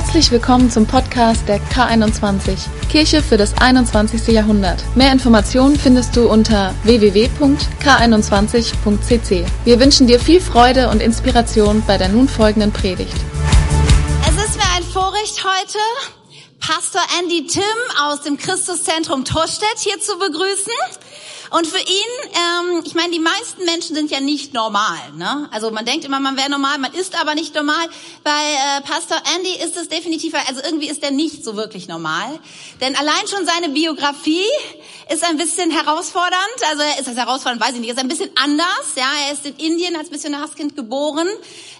Herzlich willkommen zum Podcast der K21, Kirche für das 21. Jahrhundert. Mehr Informationen findest du unter www.k21.cc. Wir wünschen dir viel Freude und Inspiration bei der nun folgenden Predigt. Es ist mir ein Vorrecht heute, Pastor Andy Tim aus dem Christuszentrum Torstedt hier zu begrüßen. Und für ihn, ähm, ich meine, die meisten Menschen sind ja nicht normal. Ne? Also man denkt immer, man wäre normal, man ist aber nicht normal. Bei äh, Pastor Andy ist es definitiv, also irgendwie ist er nicht so wirklich normal. Denn allein schon seine Biografie ist ein bisschen herausfordernd. Also ist das herausfordernd, weiß ich nicht. Ist ein bisschen anders. Ja, er ist in Indien als Missionarskind geboren,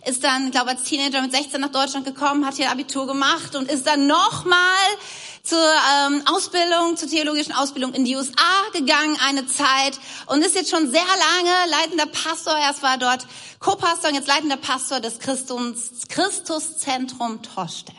ist dann, glaube als Teenager mit 16 nach Deutschland gekommen, hat hier Abitur gemacht und ist dann nochmal zur ähm, Ausbildung, zur theologischen Ausbildung in die USA gegangen, eine Zeit und ist jetzt schon sehr lange leitender Pastor. Erst war dort Co-Pastor und jetzt leitender Pastor des Christus, Christuszentrum Torstedt.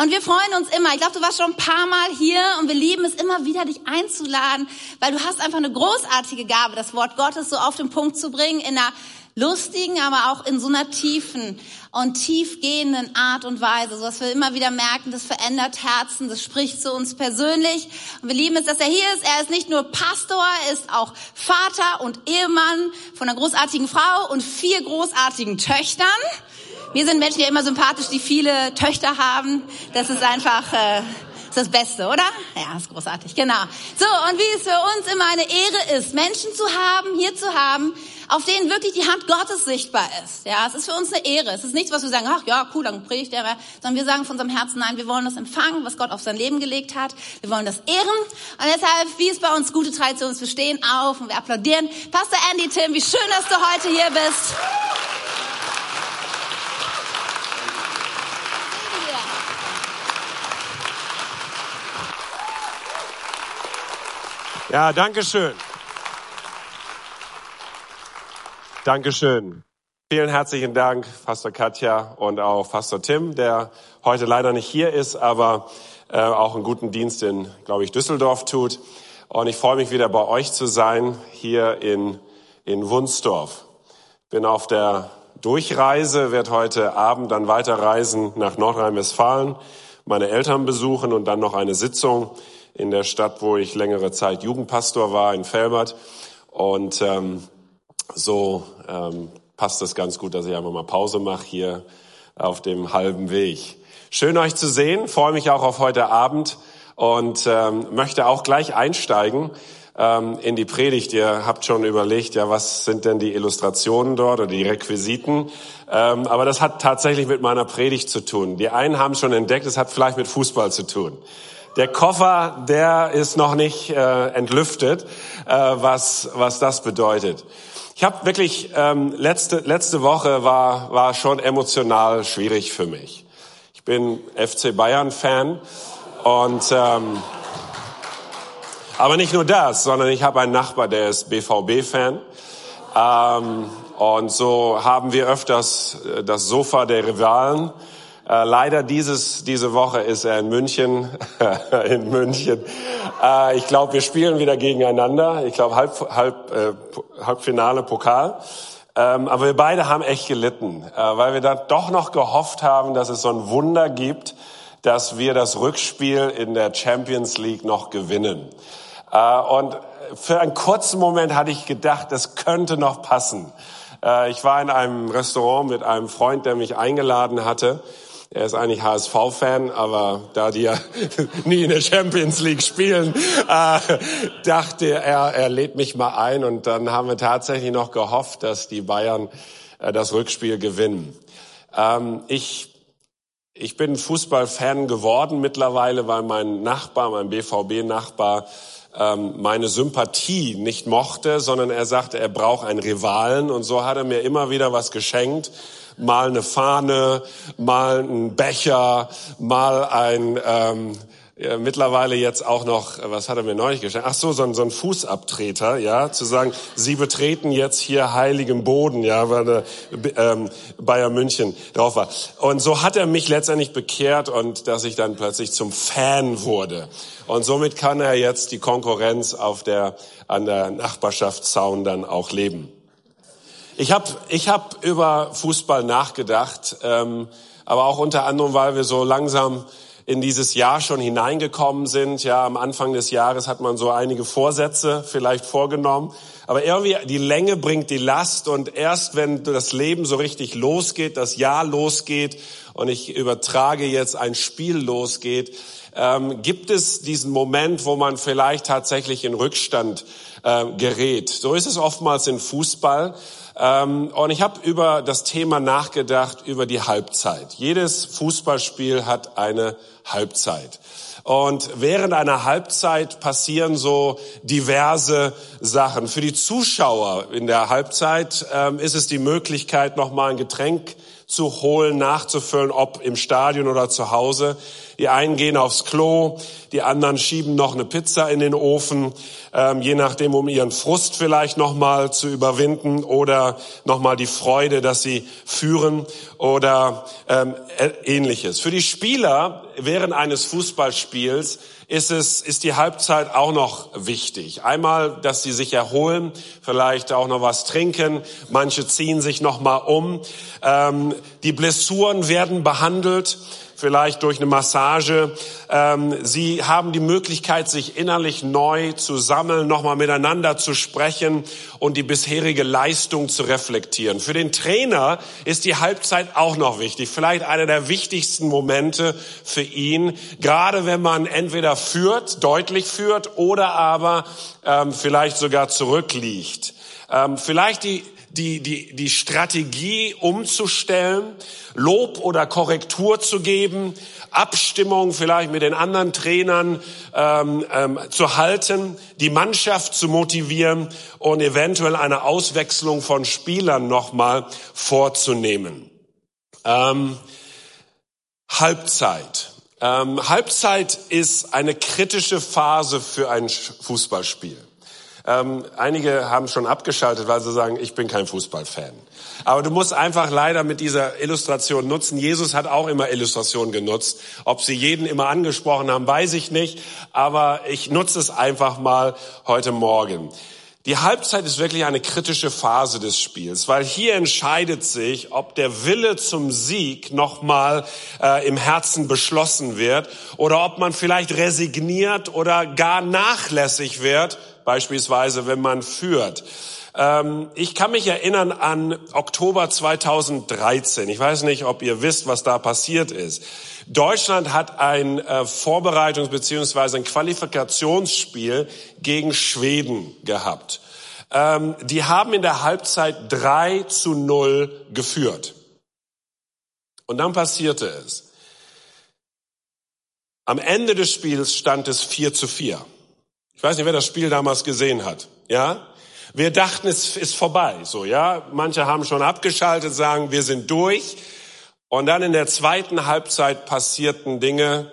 Und wir freuen uns immer. Ich glaube, du warst schon ein paar Mal hier und wir lieben es immer wieder, dich einzuladen, weil du hast einfach eine großartige Gabe, das Wort Gottes so auf den Punkt zu bringen in einer lustigen, aber auch in so einer tiefen und tiefgehenden Art und Weise, so dass wir immer wieder merken, das verändert Herzen, das spricht zu uns persönlich. Und wir lieben es, dass er hier ist. Er ist nicht nur Pastor, er ist auch Vater und Ehemann von einer großartigen Frau und vier großartigen Töchtern. Wir sind Menschen ja immer sympathisch, die viele Töchter haben. Das ist einfach äh, ist das Beste, oder? Ja, ist großartig, genau. So, und wie es für uns immer eine Ehre ist, Menschen zu haben, hier zu haben, auf denen wirklich die Hand Gottes sichtbar ist. Ja, es ist für uns eine Ehre. Es ist nichts, was wir sagen, ach ja, cool, dann predigt er, sondern wir sagen von unserem Herzen, nein, wir wollen das empfangen, was Gott auf sein Leben gelegt hat. Wir wollen das ehren. Und deshalb, wie es bei uns gute Tradition ist, wir stehen auf und wir applaudieren. Pastor Andy Tim, wie schön, dass du heute hier bist. Ja, danke schön. Dankeschön. Vielen herzlichen Dank, Pastor Katja und auch Pastor Tim, der heute leider nicht hier ist, aber äh, auch einen guten Dienst in, glaube ich, Düsseldorf tut. Und ich freue mich wieder bei euch zu sein, hier in, in Wunsdorf. Bin auf der Durchreise, werde heute Abend dann weiterreisen nach Nordrhein-Westfalen, meine Eltern besuchen und dann noch eine Sitzung in der Stadt, wo ich längere Zeit Jugendpastor war, in Felbert. Und ähm, so ähm, passt es ganz gut, dass ich einfach mal Pause mache hier auf dem halben Weg. Schön euch zu sehen, freue mich auch auf heute Abend und ähm, möchte auch gleich einsteigen ähm, in die Predigt. Ihr habt schon überlegt, ja, was sind denn die Illustrationen dort oder die Requisiten? Ähm, aber das hat tatsächlich mit meiner Predigt zu tun. Die einen haben schon entdeckt, es hat vielleicht mit Fußball zu tun. Der Koffer, der ist noch nicht äh, entlüftet, äh, was, was das bedeutet. Ich habe wirklich, ähm, letzte, letzte Woche war, war schon emotional schwierig für mich. Ich bin FC Bayern-Fan und... Ähm, aber nicht nur das, sondern ich habe einen Nachbar, der ist BVB-Fan. Ähm, und so haben wir öfters äh, das Sofa der Rivalen äh, leider dieses, diese Woche ist er in München. in München. Äh, ich glaube, wir spielen wieder gegeneinander. Ich glaube, Halb, Halb, äh, Halbfinale Pokal. Ähm, aber wir beide haben echt gelitten, äh, weil wir dann doch noch gehofft haben, dass es so ein Wunder gibt, dass wir das Rückspiel in der Champions League noch gewinnen. Äh, und für einen kurzen Moment hatte ich gedacht, das könnte noch passen. Äh, ich war in einem Restaurant mit einem Freund, der mich eingeladen hatte. Er ist eigentlich HSV-Fan, aber da die ja nie in der Champions League spielen, äh, dachte er, er lädt mich mal ein. Und dann haben wir tatsächlich noch gehofft, dass die Bayern äh, das Rückspiel gewinnen. Ähm, ich, ich bin Fußballfan geworden mittlerweile, weil mein Nachbar, mein BVB-Nachbar, ähm, meine Sympathie nicht mochte, sondern er sagte, er braucht einen Rivalen. Und so hat er mir immer wieder was geschenkt mal eine Fahne, mal ein Becher, mal ein ähm, ja, mittlerweile jetzt auch noch, was hat er mir neulich geschenkt? Ach so, so ein, so ein Fußabtreter, ja, zu sagen, Sie betreten jetzt hier heiligen Boden, ja, weil ähm, Bayern München drauf war. Und so hat er mich letztendlich bekehrt und dass ich dann plötzlich zum Fan wurde. Und somit kann er jetzt die Konkurrenz auf der, an der Nachbarschaftszaun dann auch leben. Ich habe ich hab über Fußball nachgedacht, ähm, aber auch unter anderem, weil wir so langsam in dieses Jahr schon hineingekommen sind. Ja, am Anfang des Jahres hat man so einige Vorsätze vielleicht vorgenommen. Aber irgendwie die Länge bringt die Last und erst wenn das Leben so richtig losgeht, das Jahr losgeht und ich übertrage jetzt ein Spiel losgeht, ähm, gibt es diesen Moment, wo man vielleicht tatsächlich in Rückstand äh, gerät. So ist es oftmals in Fußball. Ähm, und ich habe über das Thema nachgedacht, über die Halbzeit. Jedes Fußballspiel hat eine Halbzeit. Und während einer Halbzeit passieren so diverse Sachen. Für die Zuschauer in der Halbzeit ähm, ist es die Möglichkeit, nochmal ein Getränk zu holen, nachzufüllen, ob im Stadion oder zu Hause. Die einen gehen aufs Klo, die anderen schieben noch eine Pizza in den Ofen, ähm, je nachdem, um ihren Frust vielleicht nochmal zu überwinden oder nochmal die Freude, dass sie führen oder ähm, ähnliches. Für die Spieler während eines Fußballspiels ist es, ist die Halbzeit auch noch wichtig. Einmal, dass sie sich erholen, vielleicht auch noch was trinken. Manche ziehen sich noch mal um. Ähm, die Blessuren werden behandelt vielleicht durch eine Massage. Ähm, sie haben die Möglichkeit, sich innerlich neu zu sammeln, nochmal miteinander zu sprechen und die bisherige Leistung zu reflektieren. Für den Trainer ist die Halbzeit auch noch wichtig. Vielleicht einer der wichtigsten Momente für ihn, gerade wenn man entweder führt, deutlich führt oder aber ähm, vielleicht sogar zurückliegt. Ähm, vielleicht die die, die, die Strategie umzustellen, Lob oder Korrektur zu geben, Abstimmung vielleicht mit den anderen Trainern ähm, ähm, zu halten, die Mannschaft zu motivieren und eventuell eine Auswechslung von Spielern nochmal vorzunehmen. Ähm, Halbzeit. Ähm, Halbzeit ist eine kritische Phase für ein Fußballspiel. Ähm, einige haben schon abgeschaltet, weil sie sagen, ich bin kein Fußballfan. Aber du musst einfach leider mit dieser Illustration nutzen. Jesus hat auch immer Illustrationen genutzt. Ob sie jeden immer angesprochen haben, weiß ich nicht. Aber ich nutze es einfach mal heute Morgen. Die Halbzeit ist wirklich eine kritische Phase des Spiels, weil hier entscheidet sich, ob der Wille zum Sieg nochmal äh, im Herzen beschlossen wird oder ob man vielleicht resigniert oder gar nachlässig wird beispielsweise wenn man führt. Ähm, ich kann mich erinnern an Oktober 2013. Ich weiß nicht, ob ihr wisst, was da passiert ist. Deutschland hat ein äh, Vorbereitungs- bzw. ein Qualifikationsspiel gegen Schweden gehabt. Ähm, die haben in der Halbzeit 3 zu 0 geführt. Und dann passierte es. Am Ende des Spiels stand es 4 zu 4. Ich weiß nicht, wer das Spiel damals gesehen hat. Ja? Wir dachten, es ist vorbei. So, ja. Manche haben schon abgeschaltet, sagen, wir sind durch. Und dann in der zweiten Halbzeit passierten Dinge,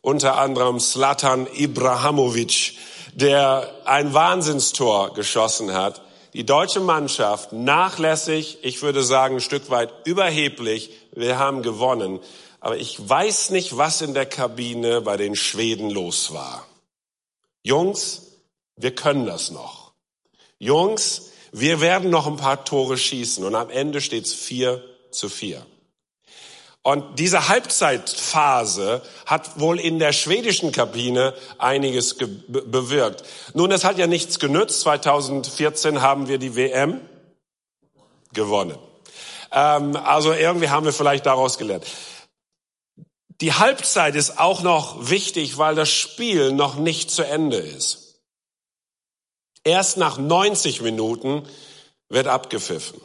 unter anderem Slatan Ibrahimovic, der ein Wahnsinnstor geschossen hat. Die deutsche Mannschaft nachlässig, ich würde sagen ein Stück weit überheblich. Wir haben gewonnen. Aber ich weiß nicht, was in der Kabine bei den Schweden los war. Jungs, wir können das noch. Jungs, wir werden noch ein paar Tore schießen und am Ende steht es vier zu vier. Und diese Halbzeitphase hat wohl in der schwedischen Kabine einiges bewirkt. Nun, es hat ja nichts genützt. 2014 haben wir die WM gewonnen. Ähm, also irgendwie haben wir vielleicht daraus gelernt. Die Halbzeit ist auch noch wichtig, weil das Spiel noch nicht zu Ende ist. Erst nach 90 Minuten wird abgepfiffen.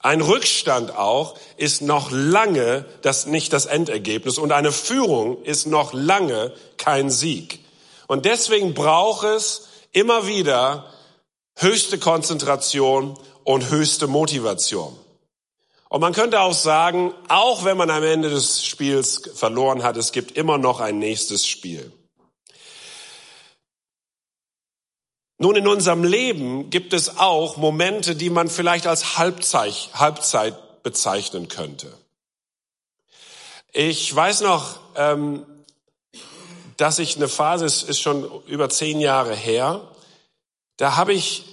Ein Rückstand auch ist noch lange das, nicht das Endergebnis und eine Führung ist noch lange kein Sieg. Und deswegen braucht es immer wieder höchste Konzentration und höchste Motivation. Und man könnte auch sagen, auch wenn man am Ende des Spiels verloren hat, es gibt immer noch ein nächstes Spiel. Nun, in unserem Leben gibt es auch Momente, die man vielleicht als Halbzeit, Halbzeit bezeichnen könnte. Ich weiß noch, ähm, dass ich eine Phase, es ist schon über zehn Jahre her, da habe ich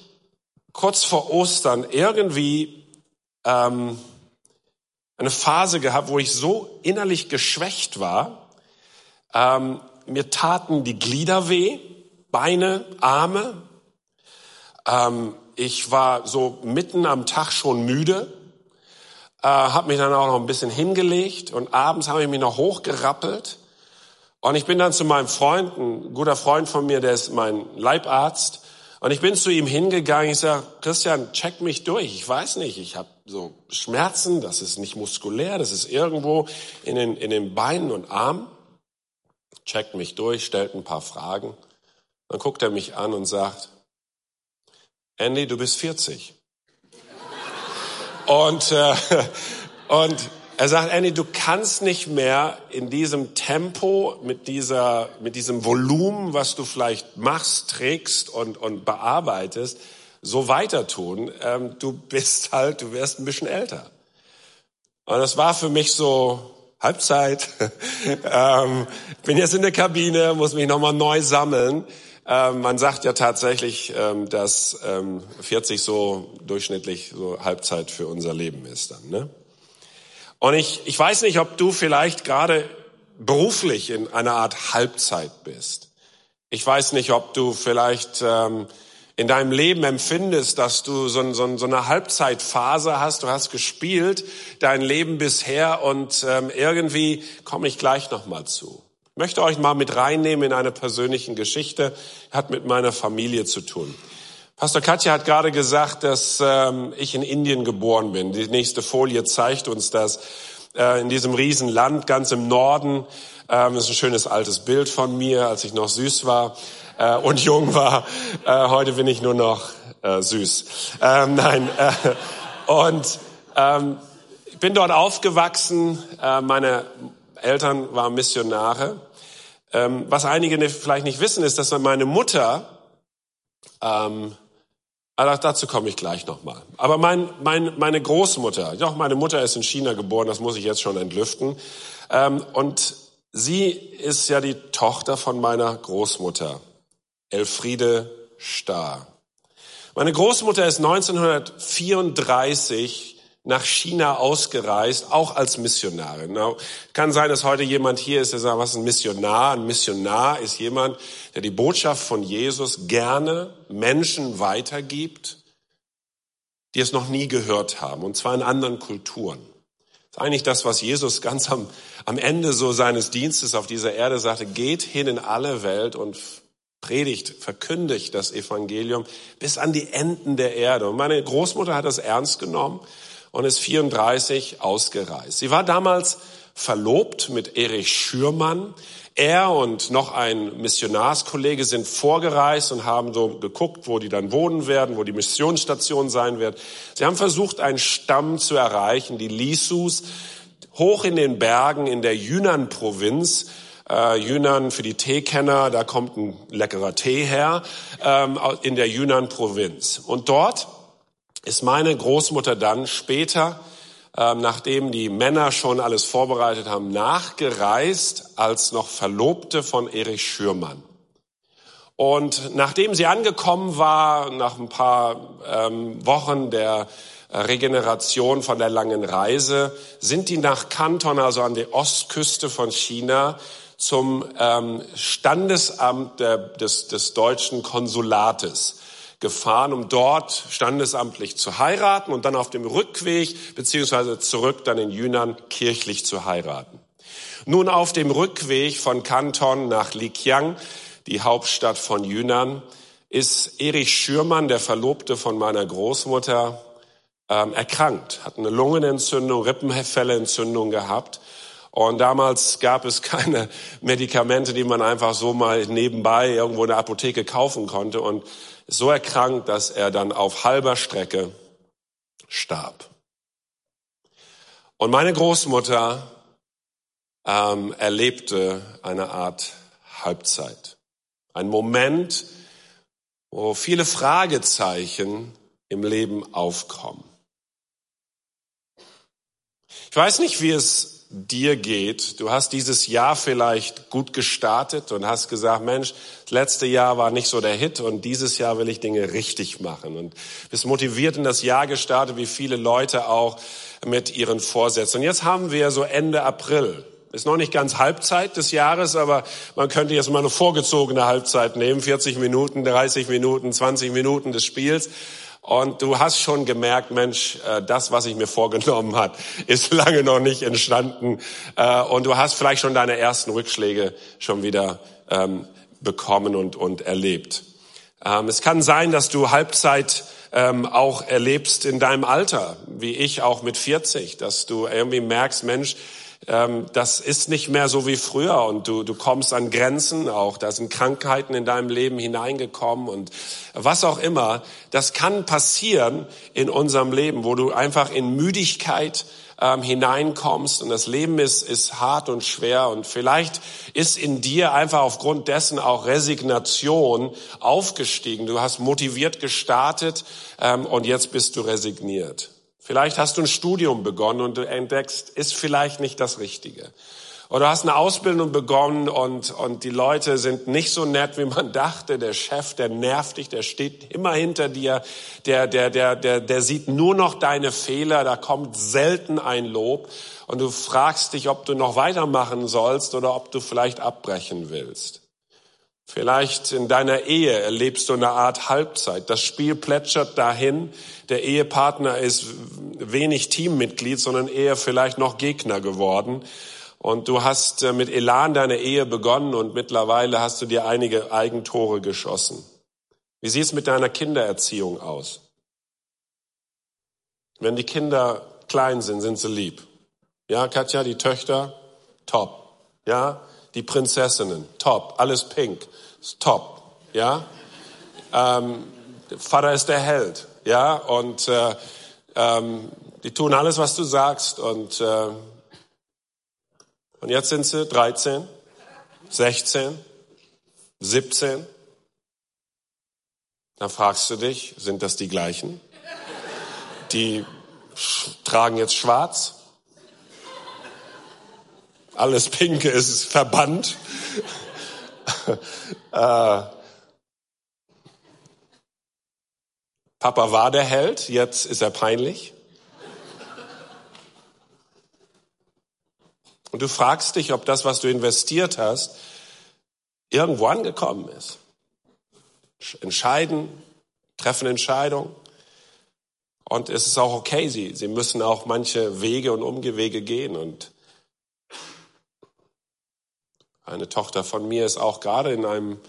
kurz vor Ostern irgendwie ähm, eine Phase gehabt, wo ich so innerlich geschwächt war. Ähm, mir taten die Glieder weh, Beine, Arme. Ähm, ich war so mitten am Tag schon müde, äh, habe mich dann auch noch ein bisschen hingelegt und abends habe ich mich noch hochgerappelt. Und ich bin dann zu meinem Freund, ein guter Freund von mir, der ist mein Leibarzt. Und ich bin zu ihm hingegangen, ich sage, Christian, check mich durch. Ich weiß nicht, ich habe so Schmerzen, das ist nicht muskulär, das ist irgendwo in den, in den Beinen und Armen. Checkt mich durch, stellt ein paar Fragen. Dann guckt er mich an und sagt, Andy, du bist 40. und, äh, und er sagt, Andy, du kannst nicht mehr in diesem Tempo, mit dieser, mit diesem Volumen, was du vielleicht machst, trägst und, und bearbeitest, so weiter tun. Ähm, du bist halt, du wirst ein bisschen älter. Und das war für mich so Halbzeit. ähm, bin jetzt in der Kabine, muss mich nochmal neu sammeln. Ähm, man sagt ja tatsächlich, ähm, dass ähm, 40 so durchschnittlich so Halbzeit für unser Leben ist dann. Ne? Und ich, ich weiß nicht, ob du vielleicht gerade beruflich in einer Art Halbzeit bist. Ich weiß nicht, ob du vielleicht ähm, in deinem Leben empfindest, dass du so, so, so eine Halbzeitphase hast, du hast gespielt dein Leben bisher und ähm, irgendwie komme ich gleich nochmal zu. Ich möchte euch mal mit reinnehmen in eine persönliche Geschichte, hat mit meiner Familie zu tun. Pastor Katja hat gerade gesagt, dass ähm, ich in Indien geboren bin. Die nächste Folie zeigt uns das. Äh, in diesem Riesenland ganz im Norden. Ähm, das ist ein schönes altes Bild von mir, als ich noch süß war äh, und jung war. Äh, heute bin ich nur noch äh, süß. Ähm, nein. Äh, und ähm, ich bin dort aufgewachsen. Äh, meine Eltern waren Missionare. Ähm, was einige vielleicht nicht wissen, ist, dass meine Mutter, ähm, also dazu komme ich gleich nochmal. Aber mein, mein, meine Großmutter, doch meine Mutter ist in China geboren, das muss ich jetzt schon entlüften. Ähm, und sie ist ja die Tochter von meiner Großmutter, Elfriede Starr. Meine Großmutter ist 1934 nach China ausgereist, auch als Missionarin. Now, kann sein, dass heute jemand hier ist, der sagt, was ist ein Missionar? Ein Missionar ist jemand, der die Botschaft von Jesus gerne Menschen weitergibt, die es noch nie gehört haben, und zwar in anderen Kulturen. Das ist eigentlich das, was Jesus ganz am, am Ende so seines Dienstes auf dieser Erde sagte, geht hin in alle Welt und predigt, verkündigt das Evangelium bis an die Enden der Erde. Und meine Großmutter hat das ernst genommen und ist 34 ausgereist. Sie war damals verlobt mit Erich Schürmann. Er und noch ein Missionarskollege sind vorgereist und haben so geguckt, wo die dann wohnen werden, wo die Missionsstation sein wird. Sie haben versucht, einen Stamm zu erreichen, die Lisus, hoch in den Bergen in der Yunnan-Provinz. Äh, Yunnan für die Teekenner, da kommt ein leckerer Tee her, ähm, in der Yunnan-Provinz. Und dort ist meine Großmutter dann später, ähm, nachdem die Männer schon alles vorbereitet haben, nachgereist als noch Verlobte von Erich Schürmann. Und nachdem sie angekommen war, nach ein paar ähm, Wochen der äh, Regeneration von der langen Reise, sind die nach Kanton, also an der Ostküste von China, zum ähm, Standesamt der, des, des deutschen Konsulates gefahren, um dort standesamtlich zu heiraten und dann auf dem Rückweg beziehungsweise zurück dann in Yunnan kirchlich zu heiraten. Nun auf dem Rückweg von Kanton nach Liqiang, die Hauptstadt von Yunnan, ist Erich Schürmann, der Verlobte von meiner Großmutter, ähm, erkrankt, hat eine Lungenentzündung, Rippenfellentzündung gehabt. Und damals gab es keine Medikamente, die man einfach so mal nebenbei irgendwo in der Apotheke kaufen konnte. Und so erkrankt, dass er dann auf halber Strecke starb. Und meine Großmutter ähm, erlebte eine Art Halbzeit. Ein Moment, wo viele Fragezeichen im Leben aufkommen. Ich weiß nicht, wie es dir geht. Du hast dieses Jahr vielleicht gut gestartet und hast gesagt, Mensch, das letzte Jahr war nicht so der Hit und dieses Jahr will ich Dinge richtig machen. Und bist motiviert in das Jahr gestartet, wie viele Leute auch mit ihren Vorsätzen. Und jetzt haben wir so Ende April. Ist noch nicht ganz Halbzeit des Jahres, aber man könnte jetzt mal eine vorgezogene Halbzeit nehmen, 40 Minuten, 30 Minuten, 20 Minuten des Spiels. Und du hast schon gemerkt, Mensch, äh, das, was ich mir vorgenommen hat, ist lange noch nicht entstanden. Äh, und du hast vielleicht schon deine ersten Rückschläge schon wieder ähm, bekommen und, und erlebt. Ähm, es kann sein, dass du Halbzeit ähm, auch erlebst in deinem Alter, wie ich auch mit 40, dass du irgendwie merkst, Mensch, das ist nicht mehr so wie früher und du, du kommst an Grenzen auch. Da sind Krankheiten in deinem Leben hineingekommen und was auch immer. Das kann passieren in unserem Leben, wo du einfach in Müdigkeit ähm, hineinkommst und das Leben ist, ist hart und schwer und vielleicht ist in dir einfach aufgrund dessen auch Resignation aufgestiegen. Du hast motiviert gestartet ähm, und jetzt bist du resigniert. Vielleicht hast du ein Studium begonnen und du entdeckst, ist vielleicht nicht das Richtige. Oder du hast eine Ausbildung begonnen und, und die Leute sind nicht so nett, wie man dachte. Der Chef, der nervt dich, der steht immer hinter dir, der, der, der, der, der sieht nur noch deine Fehler, da kommt selten ein Lob. Und du fragst dich, ob du noch weitermachen sollst oder ob du vielleicht abbrechen willst. Vielleicht in deiner Ehe erlebst du eine Art Halbzeit. Das Spiel plätschert dahin. Der Ehepartner ist wenig Teammitglied, sondern eher vielleicht noch Gegner geworden. Und du hast äh, mit Elan deine Ehe begonnen und mittlerweile hast du dir einige Eigentore geschossen. Wie sieht es mit deiner Kindererziehung aus? Wenn die Kinder klein sind, sind sie lieb. Ja, Katja, die Töchter, top. Ja, die Prinzessinnen, top. Alles pink, top. Ja, ähm, Vater ist der Held. Ja, und äh, ähm, die tun alles, was du sagst. Und, äh, und jetzt sind sie 13, 16, 17. Dann fragst du dich, sind das die gleichen? Die tragen jetzt schwarz. Alles Pinke ist verbannt. äh, Papa war der Held, jetzt ist er peinlich. Und du fragst dich, ob das, was du investiert hast, irgendwo angekommen ist. Entscheiden, treffen Entscheidungen. Und es ist auch okay, sie, sie müssen auch manche Wege und Umgewege gehen. Und eine Tochter von mir ist auch gerade in einem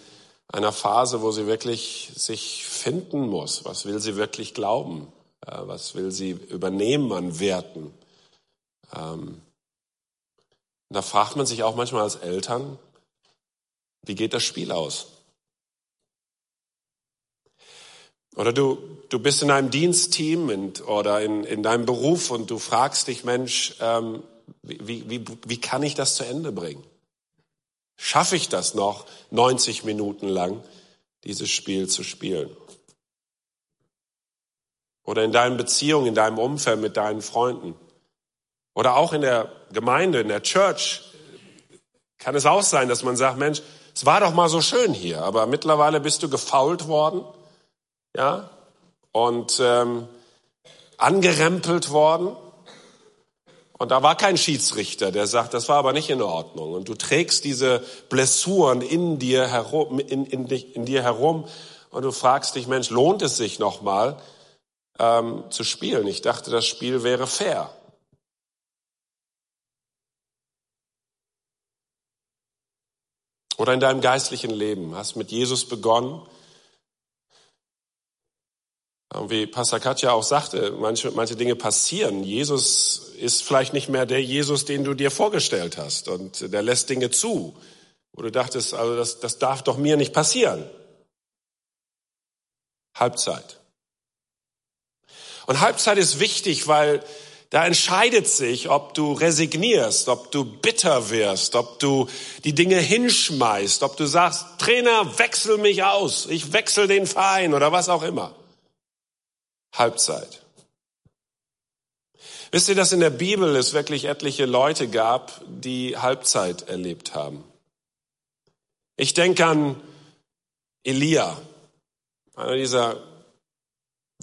einer Phase, wo sie wirklich sich finden muss. Was will sie wirklich glauben? Was will sie übernehmen an Werten? Ähm, da fragt man sich auch manchmal als Eltern, wie geht das Spiel aus? Oder du, du bist in einem Dienstteam und, oder in, in deinem Beruf und du fragst dich, Mensch, ähm, wie, wie, wie kann ich das zu Ende bringen? Schaffe ich das noch, 90 Minuten lang dieses Spiel zu spielen? Oder in deinen Beziehungen, in deinem Umfeld mit deinen Freunden? Oder auch in der Gemeinde, in der Church kann es auch sein, dass man sagt, Mensch, es war doch mal so schön hier, aber mittlerweile bist du gefault worden, ja, und ähm, angerempelt worden und da war kein Schiedsrichter, der sagt, das war aber nicht in Ordnung. Und du trägst diese Blessuren in dir herum, in, in, in dir herum und du fragst dich, Mensch, lohnt es sich nochmal ähm, zu spielen? Ich dachte, das Spiel wäre fair. Oder in deinem geistlichen Leben, hast mit Jesus begonnen wie Pastor Katja auch sagte, manche, manche Dinge passieren. Jesus ist vielleicht nicht mehr der Jesus, den du dir vorgestellt hast. Und der lässt Dinge zu, wo du dachtest, also das, das darf doch mir nicht passieren. Halbzeit. Und Halbzeit ist wichtig, weil da entscheidet sich, ob du resignierst, ob du bitter wirst, ob du die Dinge hinschmeißt, ob du sagst, Trainer, wechsel mich aus, ich wechsel den Verein oder was auch immer. Halbzeit. Wisst ihr, dass in der Bibel es wirklich etliche Leute gab, die Halbzeit erlebt haben? Ich denke an Elia, einer dieser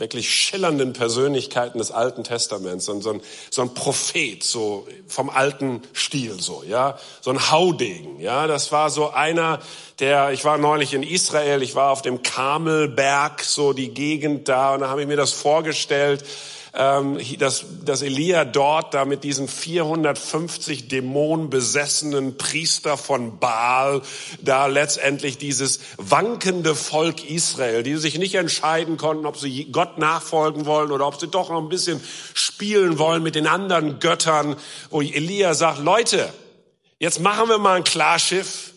wirklich schillernden Persönlichkeiten des Alten Testaments, so ein, so ein Prophet, so vom alten Stil, so, ja, so ein Haudegen, ja, das war so einer, der, ich war neulich in Israel, ich war auf dem Kamelberg, so die Gegend da, und da habe ich mir das vorgestellt, ähm, dass, dass Elia dort da mit diesen 450 dämonenbesessenen Priester von Baal da letztendlich dieses wankende Volk Israel, die sich nicht entscheiden konnten, ob sie Gott nachfolgen wollen oder ob sie doch noch ein bisschen spielen wollen mit den anderen Göttern, wo Elia sagt, Leute, jetzt machen wir mal ein Klarschiff.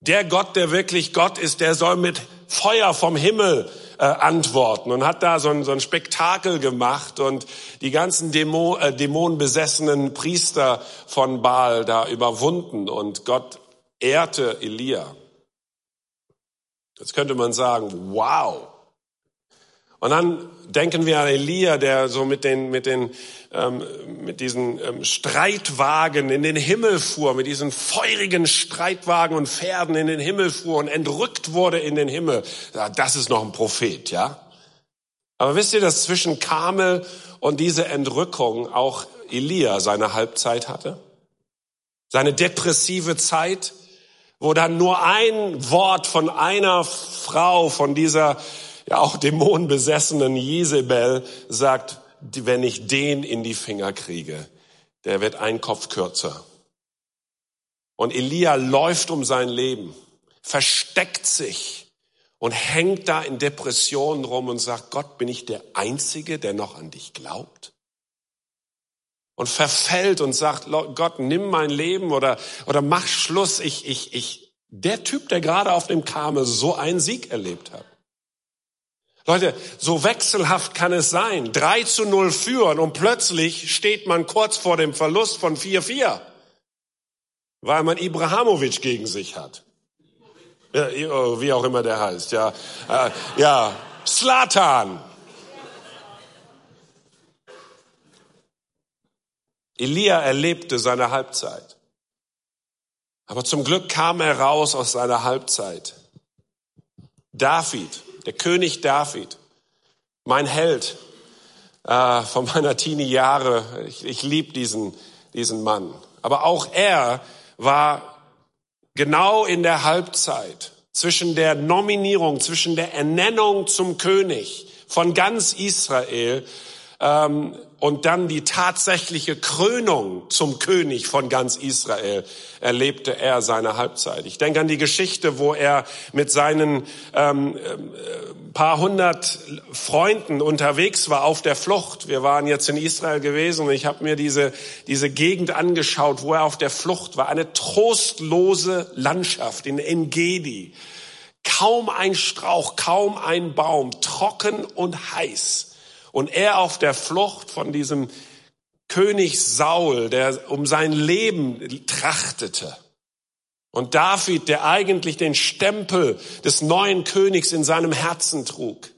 Der Gott, der wirklich Gott ist, der soll mit Feuer vom Himmel äh, antworten und hat da so ein, so ein Spektakel gemacht und die ganzen Dämon, äh, dämonenbesessenen Priester von Baal da überwunden und Gott ehrte Elia. Jetzt könnte man sagen, wow. Und dann denken wir an Elia, der so mit den, mit den ähm, mit diesen ähm, Streitwagen in den Himmel fuhr, mit diesen feurigen Streitwagen und Pferden in den Himmel fuhr und entrückt wurde in den Himmel. Ja, das ist noch ein Prophet, ja. Aber wisst ihr, dass zwischen Kamel und diese Entrückung auch Elia seine Halbzeit hatte? Seine depressive Zeit, wo dann nur ein Wort von einer Frau, von dieser ja auch dämonenbesessenen Jezebel sagt, wenn ich den in die Finger kriege, der wird ein Kopf kürzer. Und Elia läuft um sein Leben, versteckt sich und hängt da in Depressionen rum und sagt, Gott, bin ich der Einzige, der noch an dich glaubt? Und verfällt und sagt, Gott, nimm mein Leben oder, oder mach Schluss. Ich, ich, ich, der Typ, der gerade auf dem Kame so einen Sieg erlebt hat. Leute, so wechselhaft kann es sein. 3 zu 0 führen und plötzlich steht man kurz vor dem Verlust von 4-4, weil man Ibrahimovic gegen sich hat. Ja, wie auch immer der heißt, ja. Äh, ja, Slatan. Elia erlebte seine Halbzeit. Aber zum Glück kam er raus aus seiner Halbzeit. David der König David, mein Held äh, von meiner Teenie Jahre. Ich, ich liebe diesen, diesen Mann. Aber auch er war genau in der Halbzeit zwischen der Nominierung, zwischen der Ernennung zum König von ganz Israel ähm, und dann die tatsächliche Krönung zum König von ganz Israel erlebte er seine Halbzeit. Ich denke an die Geschichte, wo er mit seinen ähm, äh, paar hundert Freunden unterwegs war auf der Flucht. Wir waren jetzt in Israel gewesen und ich habe mir diese, diese Gegend angeschaut, wo er auf der Flucht war. Eine trostlose Landschaft in Engedi. Kaum ein Strauch, kaum ein Baum, trocken und heiß. Und er auf der Flucht von diesem König Saul, der um sein Leben trachtete. Und David, der eigentlich den Stempel des neuen Königs in seinem Herzen trug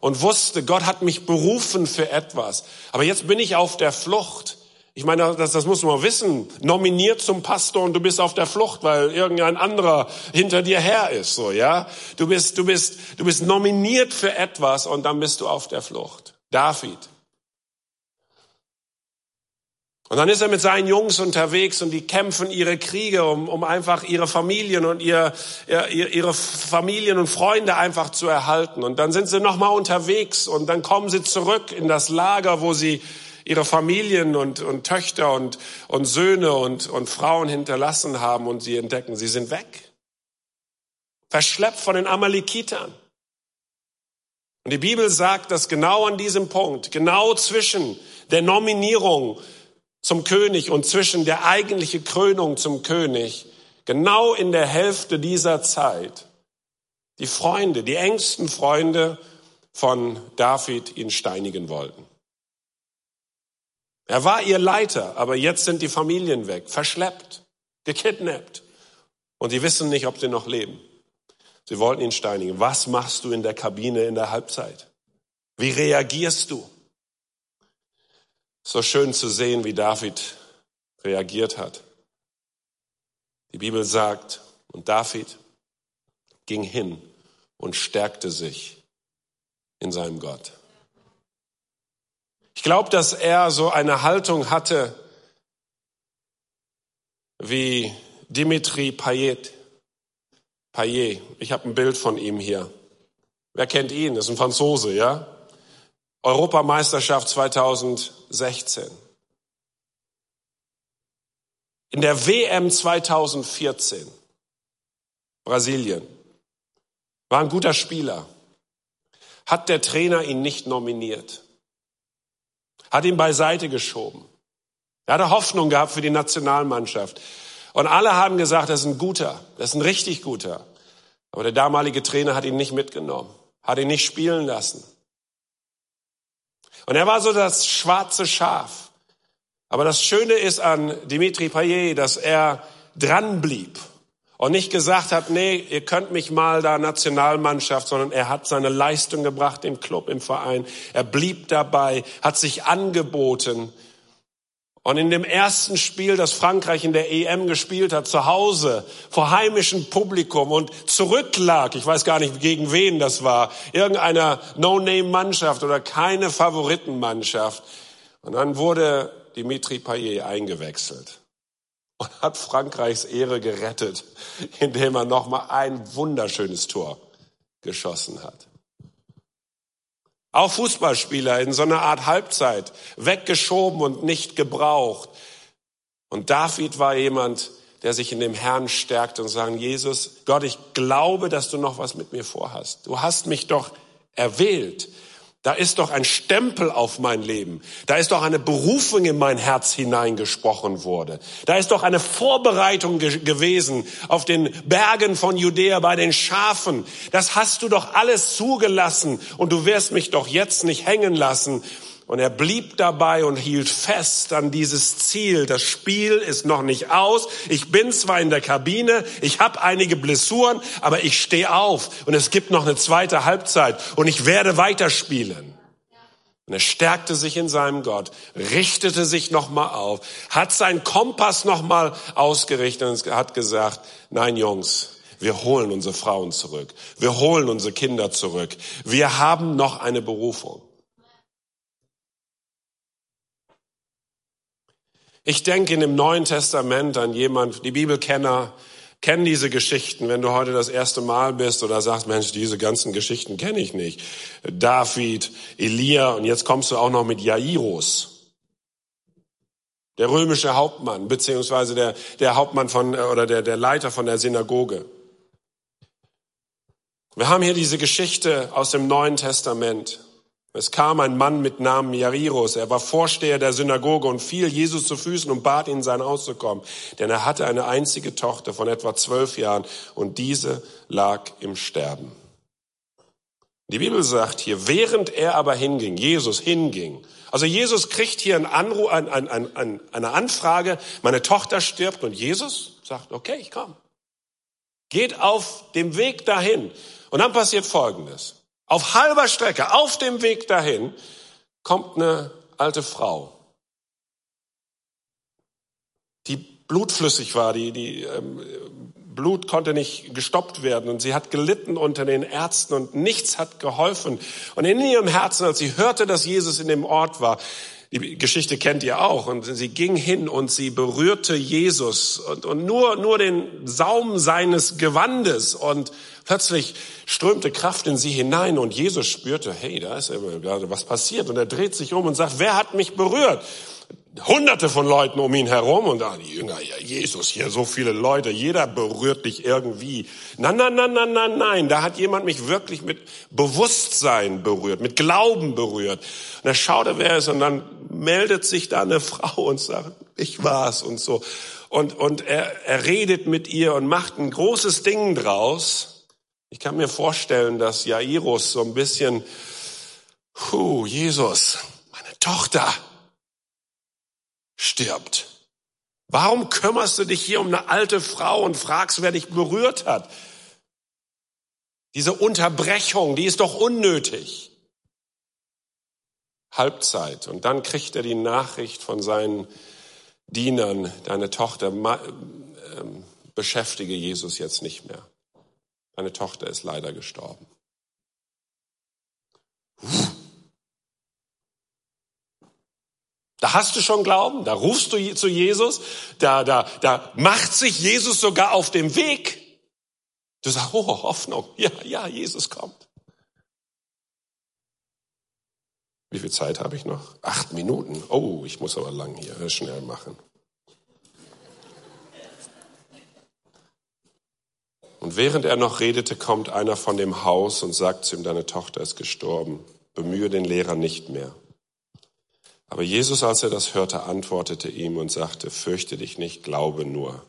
und wusste, Gott hat mich berufen für etwas. Aber jetzt bin ich auf der Flucht. Ich meine, das, das muss man wissen. Nominiert zum Pastor und du bist auf der Flucht, weil irgendein anderer hinter dir her ist, so, ja? Du bist, du bist, du bist nominiert für etwas und dann bist du auf der Flucht. David. Und dann ist er mit seinen Jungs unterwegs und die kämpfen ihre Kriege, um, um einfach ihre Familien und ihr, ihr, ihre Familien und Freunde einfach zu erhalten. Und dann sind sie nochmal unterwegs und dann kommen sie zurück in das Lager, wo sie ihre Familien und, und Töchter und, und Söhne und, und Frauen hinterlassen haben und sie entdecken, sie sind weg. Verschleppt von den Amalekitern. Und die Bibel sagt, dass genau an diesem Punkt, genau zwischen der Nominierung zum König und zwischen der eigentlichen Krönung zum König, genau in der Hälfte dieser Zeit, die Freunde, die engsten Freunde von David ihn steinigen wollten. Er war ihr Leiter, aber jetzt sind die Familien weg, verschleppt, gekidnappt. Und sie wissen nicht, ob sie noch leben. Sie wollten ihn steinigen. Was machst du in der Kabine in der Halbzeit? Wie reagierst du? so schön zu sehen, wie David reagiert hat. Die Bibel sagt, und David ging hin und stärkte sich in seinem Gott. Ich glaube, dass er so eine Haltung hatte wie Dimitri Payet. Payet. Ich habe ein Bild von ihm hier. Wer kennt ihn? Das ist ein Franzose, ja? Europameisterschaft 2016. In der WM 2014, Brasilien, war ein guter Spieler, hat der Trainer ihn nicht nominiert, hat ihn beiseite geschoben. Er hatte Hoffnung gehabt für die Nationalmannschaft. Und alle haben gesagt, das ist ein guter, das ist ein richtig guter. Aber der damalige Trainer hat ihn nicht mitgenommen, hat ihn nicht spielen lassen. Und er war so das schwarze Schaf. Aber das Schöne ist an Dimitri Payet, dass er dran blieb und nicht gesagt hat, nee, ihr könnt mich mal da Nationalmannschaft, sondern er hat seine Leistung gebracht im Club, im Verein. Er blieb dabei, hat sich angeboten. Und in dem ersten Spiel, das Frankreich in der EM gespielt hat, zu Hause, vor heimischem Publikum und zurücklag, ich weiß gar nicht gegen wen das war, irgendeiner No-Name-Mannschaft oder keine Favoritenmannschaft. Und dann wurde Dimitri Payet eingewechselt und hat Frankreichs Ehre gerettet, indem er nochmal ein wunderschönes Tor geschossen hat. Auch Fußballspieler in so einer Art Halbzeit, weggeschoben und nicht gebraucht. Und David war jemand, der sich in dem Herrn stärkt und sagt, Jesus, Gott, ich glaube, dass du noch was mit mir vorhast. Du hast mich doch erwählt. Da ist doch ein Stempel auf mein Leben. Da ist doch eine Berufung in mein Herz hineingesprochen wurde. Da ist doch eine Vorbereitung ge gewesen auf den Bergen von Judäa bei den Schafen. Das hast du doch alles zugelassen und du wirst mich doch jetzt nicht hängen lassen. Und er blieb dabei und hielt fest an dieses Ziel. Das Spiel ist noch nicht aus. Ich bin zwar in der Kabine, ich habe einige Blessuren, aber ich stehe auf und es gibt noch eine zweite Halbzeit und ich werde weiterspielen. Und er stärkte sich in seinem Gott, richtete sich nochmal auf, hat seinen Kompass nochmal ausgerichtet und hat gesagt, nein Jungs, wir holen unsere Frauen zurück. Wir holen unsere Kinder zurück. Wir haben noch eine Berufung. Ich denke in dem Neuen Testament an jemand, die Bibelkenner kennen diese Geschichten. Wenn du heute das erste Mal bist oder sagst, Mensch, diese ganzen Geschichten kenne ich nicht. David, Elia und jetzt kommst du auch noch mit Jairus. Der römische Hauptmann, beziehungsweise der, der Hauptmann von, oder der, der Leiter von der Synagoge. Wir haben hier diese Geschichte aus dem Neuen Testament. Es kam ein Mann mit Namen Jairus. Er war Vorsteher der Synagoge und fiel Jesus zu Füßen und bat ihn, sein Haus zu kommen. Denn er hatte eine einzige Tochter von etwa zwölf Jahren und diese lag im Sterben. Die Bibel sagt hier, während er aber hinging, Jesus hinging, also Jesus kriegt hier einen Anruf, ein, ein, ein, eine Anfrage, meine Tochter stirbt und Jesus sagt, okay, ich komme. Geht auf dem Weg dahin. Und dann passiert Folgendes. Auf halber Strecke, auf dem Weg dahin, kommt eine alte Frau, die blutflüssig war, die, die ähm, Blut konnte nicht gestoppt werden und sie hat gelitten unter den Ärzten und nichts hat geholfen. Und in ihrem Herzen, als sie hörte, dass Jesus in dem Ort war, die Geschichte kennt ihr auch. Und sie ging hin und sie berührte Jesus und, und nur, nur den Saum seines Gewandes und plötzlich strömte Kraft in sie hinein und Jesus spürte, hey, da ist gerade was passiert. Und er dreht sich um und sagt, wer hat mich berührt? Hunderte von Leuten um ihn herum und ah, die Jünger, ja, Jesus, hier so viele Leute, jeder berührt dich irgendwie. Nein, nein, nein, nein, nein, nein, da hat jemand mich wirklich mit Bewusstsein berührt, mit Glauben berührt. Und er schaute, wer ist, und dann meldet sich da eine Frau und sagt, ich war's und so. Und, und er, er redet mit ihr und macht ein großes Ding draus. Ich kann mir vorstellen, dass Jairus so ein bisschen, puh, Jesus, meine Tochter, stirbt. Warum kümmerst du dich hier um eine alte Frau und fragst, wer dich berührt hat? Diese Unterbrechung, die ist doch unnötig. Halbzeit. Und dann kriegt er die Nachricht von seinen Dienern, deine Tochter ähm, beschäftige Jesus jetzt nicht mehr. Deine Tochter ist leider gestorben. Da hast du schon Glauben, da rufst du zu Jesus, da, da, da macht sich Jesus sogar auf dem Weg. Du sagst, oh, Hoffnung, ja, ja, Jesus kommt. Wie viel Zeit habe ich noch? Acht Minuten. Oh, ich muss aber lang hier schnell machen. Und während er noch redete, kommt einer von dem Haus und sagt zu ihm, deine Tochter ist gestorben. Bemühe den Lehrer nicht mehr. Aber Jesus, als er das hörte, antwortete ihm und sagte, fürchte dich nicht, glaube nur.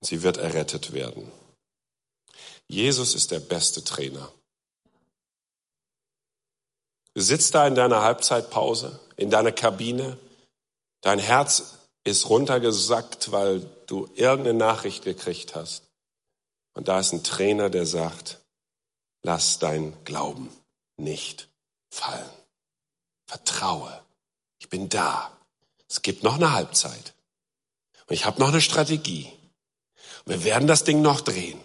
Sie wird errettet werden. Jesus ist der beste Trainer. Du sitzt da in deiner Halbzeitpause, in deiner Kabine, dein Herz ist runtergesackt, weil du irgendeine Nachricht gekriegt hast. Und da ist ein Trainer, der sagt, lass dein Glauben nicht fallen. Vertraue. Ich bin da. Es gibt noch eine Halbzeit. Und ich habe noch eine Strategie. Und wir werden das Ding noch drehen.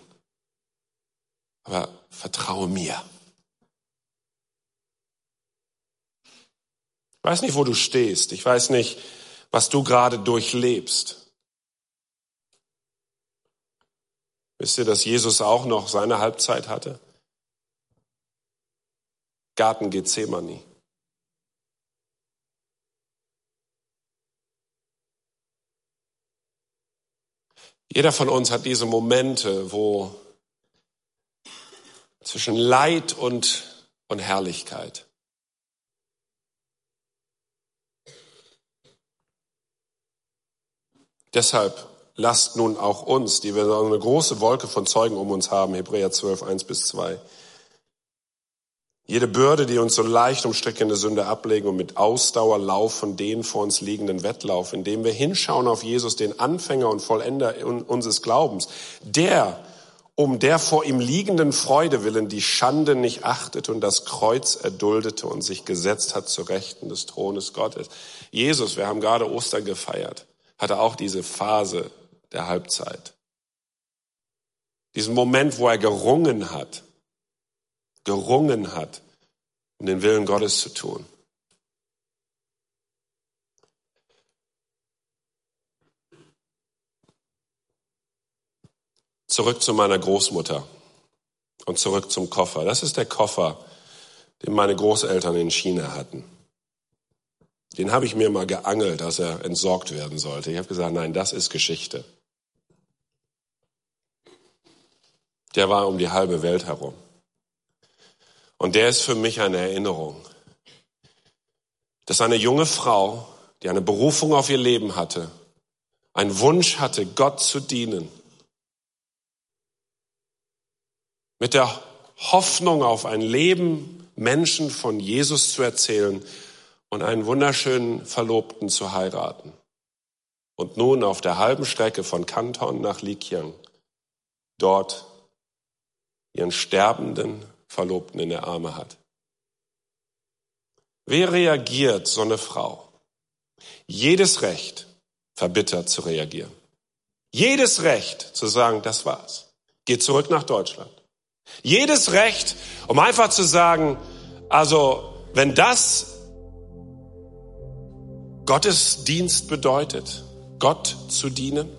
Aber vertraue mir. Ich weiß nicht, wo du stehst. Ich weiß nicht, was du gerade durchlebst. Wisst ihr, dass Jesus auch noch seine Halbzeit hatte? Garten Gethsemane. Jeder von uns hat diese Momente, wo zwischen Leid und, und Herrlichkeit. Deshalb lasst nun auch uns, die wir eine große Wolke von Zeugen um uns haben, Hebräer 12, 1 bis 2, jede Bürde, die uns so leicht umstrickende Sünde ablegen und mit Ausdauer laufen den vor uns liegenden Wettlauf, indem wir hinschauen auf Jesus, den Anfänger und Vollender unseres Glaubens, der um der vor ihm liegenden Freude willen die Schande nicht achtete und das Kreuz erduldete und sich gesetzt hat zu Rechten des Thrones Gottes. Jesus, wir haben gerade Ostern gefeiert, hatte auch diese Phase der Halbzeit. Diesen Moment, wo er gerungen hat, gerungen hat, um den Willen Gottes zu tun. Zurück zu meiner Großmutter und zurück zum Koffer. Das ist der Koffer, den meine Großeltern in China hatten. Den habe ich mir mal geangelt, dass er entsorgt werden sollte. Ich habe gesagt, nein, das ist Geschichte. Der war um die halbe Welt herum. Und der ist für mich eine Erinnerung, dass eine junge Frau, die eine Berufung auf ihr Leben hatte, einen Wunsch hatte, Gott zu dienen, mit der Hoffnung auf ein Leben, Menschen von Jesus zu erzählen und einen wunderschönen Verlobten zu heiraten. Und nun auf der halben Strecke von Kanton nach Likiang dort ihren sterbenden Verlobten in der Arme hat. Wer reagiert so eine Frau? Jedes Recht, verbittert zu reagieren. Jedes Recht zu sagen, das war's. Geht zurück nach Deutschland. Jedes Recht, um einfach zu sagen, also wenn das Gottesdienst bedeutet, Gott zu dienen,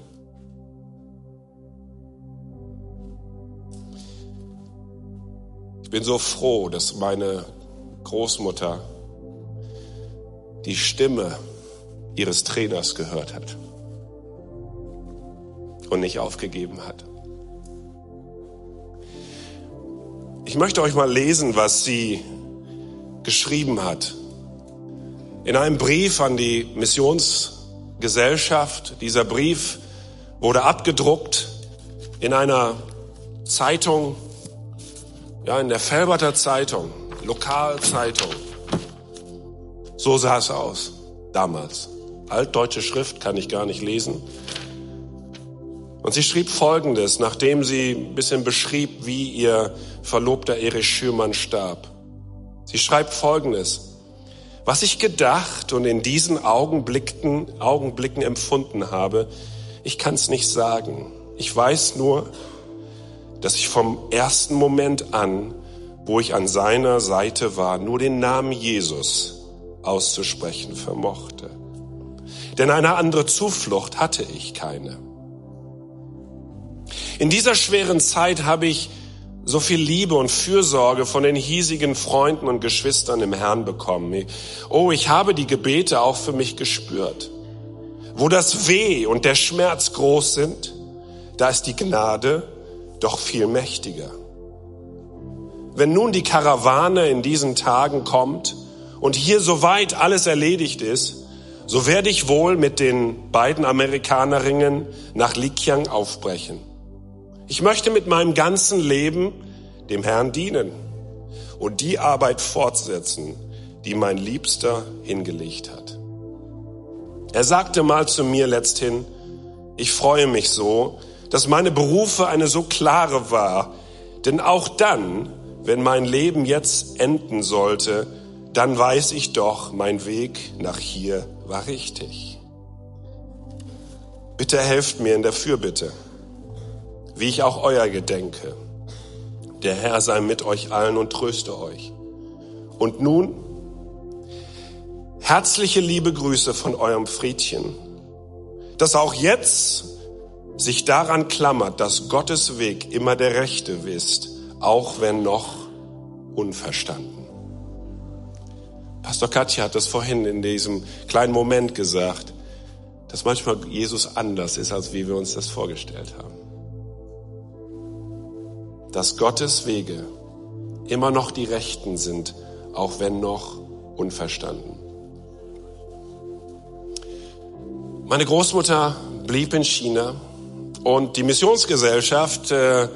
bin so froh, dass meine Großmutter die Stimme ihres Trainers gehört hat und nicht aufgegeben hat. Ich möchte euch mal lesen, was sie geschrieben hat. In einem Brief an die Missionsgesellschaft. Dieser Brief wurde abgedruckt in einer Zeitung ja, in der Felberter Zeitung, Lokalzeitung. So sah es aus, damals. Altdeutsche Schrift kann ich gar nicht lesen. Und sie schrieb Folgendes, nachdem sie ein bisschen beschrieb, wie ihr Verlobter Erich Schürmann starb. Sie schreibt Folgendes. was ich gedacht und in diesen Augenblicken, Augenblicken empfunden habe, ich kann es nicht sagen. Ich weiß nur, dass ich vom ersten Moment an, wo ich an seiner Seite war, nur den Namen Jesus auszusprechen vermochte. Denn eine andere Zuflucht hatte ich keine. In dieser schweren Zeit habe ich so viel Liebe und Fürsorge von den hiesigen Freunden und Geschwistern im Herrn bekommen. Oh, ich habe die Gebete auch für mich gespürt. Wo das Weh und der Schmerz groß sind, da ist die Gnade doch viel mächtiger. Wenn nun die Karawane in diesen Tagen kommt und hier soweit alles erledigt ist, so werde ich wohl mit den beiden Amerikanerinnen nach Likyang aufbrechen. Ich möchte mit meinem ganzen Leben dem Herrn dienen und die Arbeit fortsetzen, die mein Liebster hingelegt hat. Er sagte mal zu mir letzthin, ich freue mich so, dass meine Berufe eine so klare war, denn auch dann, wenn mein Leben jetzt enden sollte, dann weiß ich doch, mein Weg nach hier war richtig. Bitte helft mir in der Fürbitte, wie ich auch euer gedenke. Der Herr sei mit euch allen und tröste euch. Und nun herzliche liebe Grüße von eurem Friedchen, das auch jetzt sich daran klammert, dass Gottes Weg immer der rechte ist, auch wenn noch unverstanden. Pastor Katja hat das vorhin in diesem kleinen Moment gesagt, dass manchmal Jesus anders ist, als wie wir uns das vorgestellt haben. Dass Gottes Wege immer noch die Rechten sind, auch wenn noch unverstanden. Meine Großmutter blieb in China und die Missionsgesellschaft äh,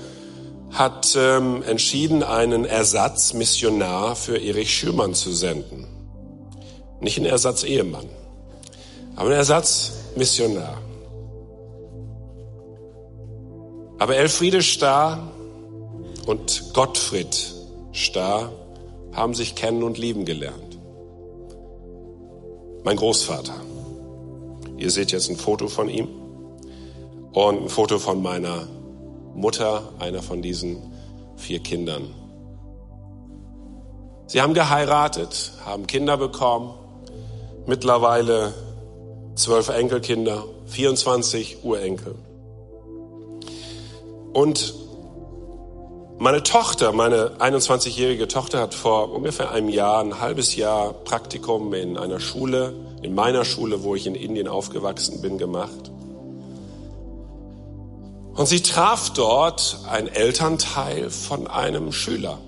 hat ähm, entschieden, einen Ersatzmissionar für Erich Schürmann zu senden. Nicht ein Ersatz-Ehemann, aber ein Ersatzmissionar. Aber Elfriede Starr und Gottfried Starr haben sich kennen und lieben gelernt. Mein Großvater. Ihr seht jetzt ein Foto von ihm und ein Foto von meiner Mutter, einer von diesen vier Kindern. Sie haben geheiratet, haben Kinder bekommen mittlerweile zwölf Enkelkinder, 24 Urenkel. Und meine Tochter, meine 21-jährige Tochter hat vor ungefähr einem Jahr, ein halbes Jahr Praktikum in einer Schule, in meiner Schule, wo ich in Indien aufgewachsen bin, gemacht. Und sie traf dort ein Elternteil von einem Schüler.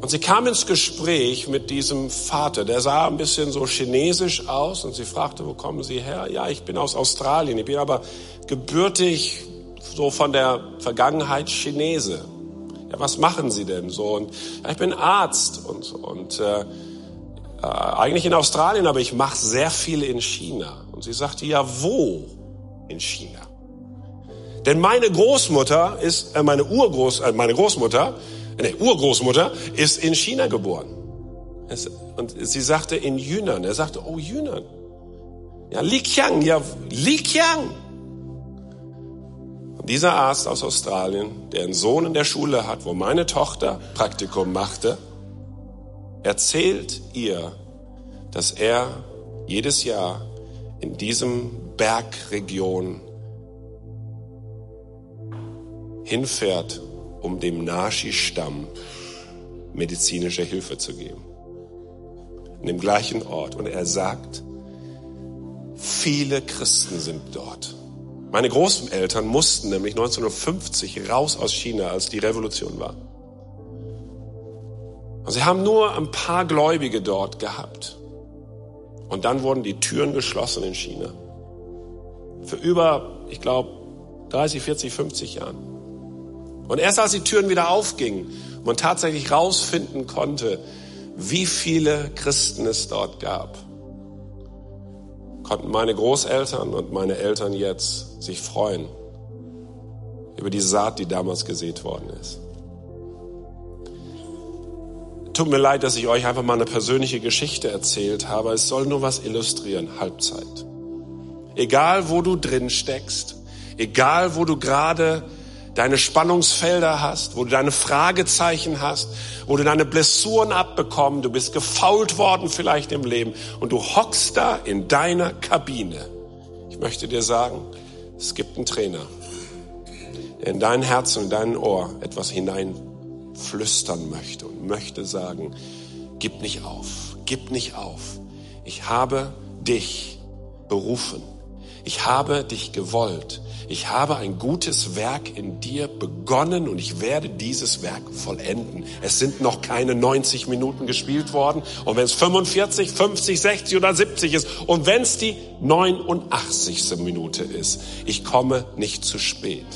Und sie kam ins Gespräch mit diesem Vater, der sah ein bisschen so chinesisch aus und sie fragte, wo kommen Sie her? Ja, ich bin aus Australien, ich bin aber gebürtig so von der Vergangenheit Chinese. Ja, was machen Sie denn so? Und ja, ich bin Arzt und und äh, äh, eigentlich in Australien, aber ich mache sehr viel in China. Sie sagte, ja, wo in China? Denn meine Großmutter ist, äh, meine Urgroß, äh, meine Großmutter eine Urgroßmutter ist in China geboren. Und sie sagte in Yunnan. Er sagte, oh Yunnan. Ja, Liqiang, ja, Liqiang. Und dieser Arzt aus Australien, der einen Sohn in der Schule hat, wo meine Tochter Praktikum machte, erzählt ihr, dass er jedes Jahr in diesem Bergregion hinfährt um dem Nashi-Stamm medizinische Hilfe zu geben. In dem gleichen Ort. Und er sagt, viele Christen sind dort. Meine Großeltern mussten nämlich 1950 raus aus China, als die Revolution war. Und sie haben nur ein paar Gläubige dort gehabt. Und dann wurden die Türen geschlossen in China. Für über, ich glaube, 30, 40, 50 Jahren. Und erst als die Türen wieder aufgingen und man tatsächlich rausfinden konnte, wie viele Christen es dort gab, konnten meine Großeltern und meine Eltern jetzt sich freuen über die Saat, die damals gesät worden ist. Tut mir leid, dass ich euch einfach mal eine persönliche Geschichte erzählt habe. Es soll nur was illustrieren. Halbzeit. Egal, wo du drin steckst, egal, wo du gerade deine Spannungsfelder hast, wo du deine Fragezeichen hast, wo du deine Blessuren abbekommen, du bist gefault worden vielleicht im Leben und du hockst da in deiner Kabine. Ich möchte dir sagen, es gibt einen Trainer, der in dein Herz und in dein Ohr etwas hineinflüstern möchte und möchte sagen, gib nicht auf, gib nicht auf. Ich habe dich berufen. Ich habe dich gewollt. Ich habe ein gutes Werk in dir begonnen und ich werde dieses Werk vollenden. Es sind noch keine 90 Minuten gespielt worden. Und wenn es 45, 50, 60 oder 70 ist und wenn es die 89. Minute ist, ich komme nicht zu spät.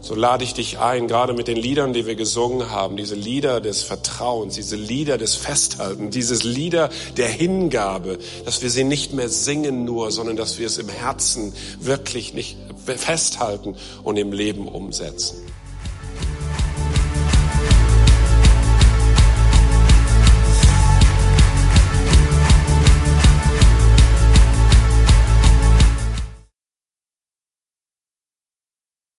So lade ich dich ein, gerade mit den Liedern, die wir gesungen haben, diese Lieder des Vertrauens, diese Lieder des Festhaltens, dieses Lieder der Hingabe, dass wir sie nicht mehr singen nur, sondern dass wir es im Herzen wirklich nicht festhalten und im Leben umsetzen.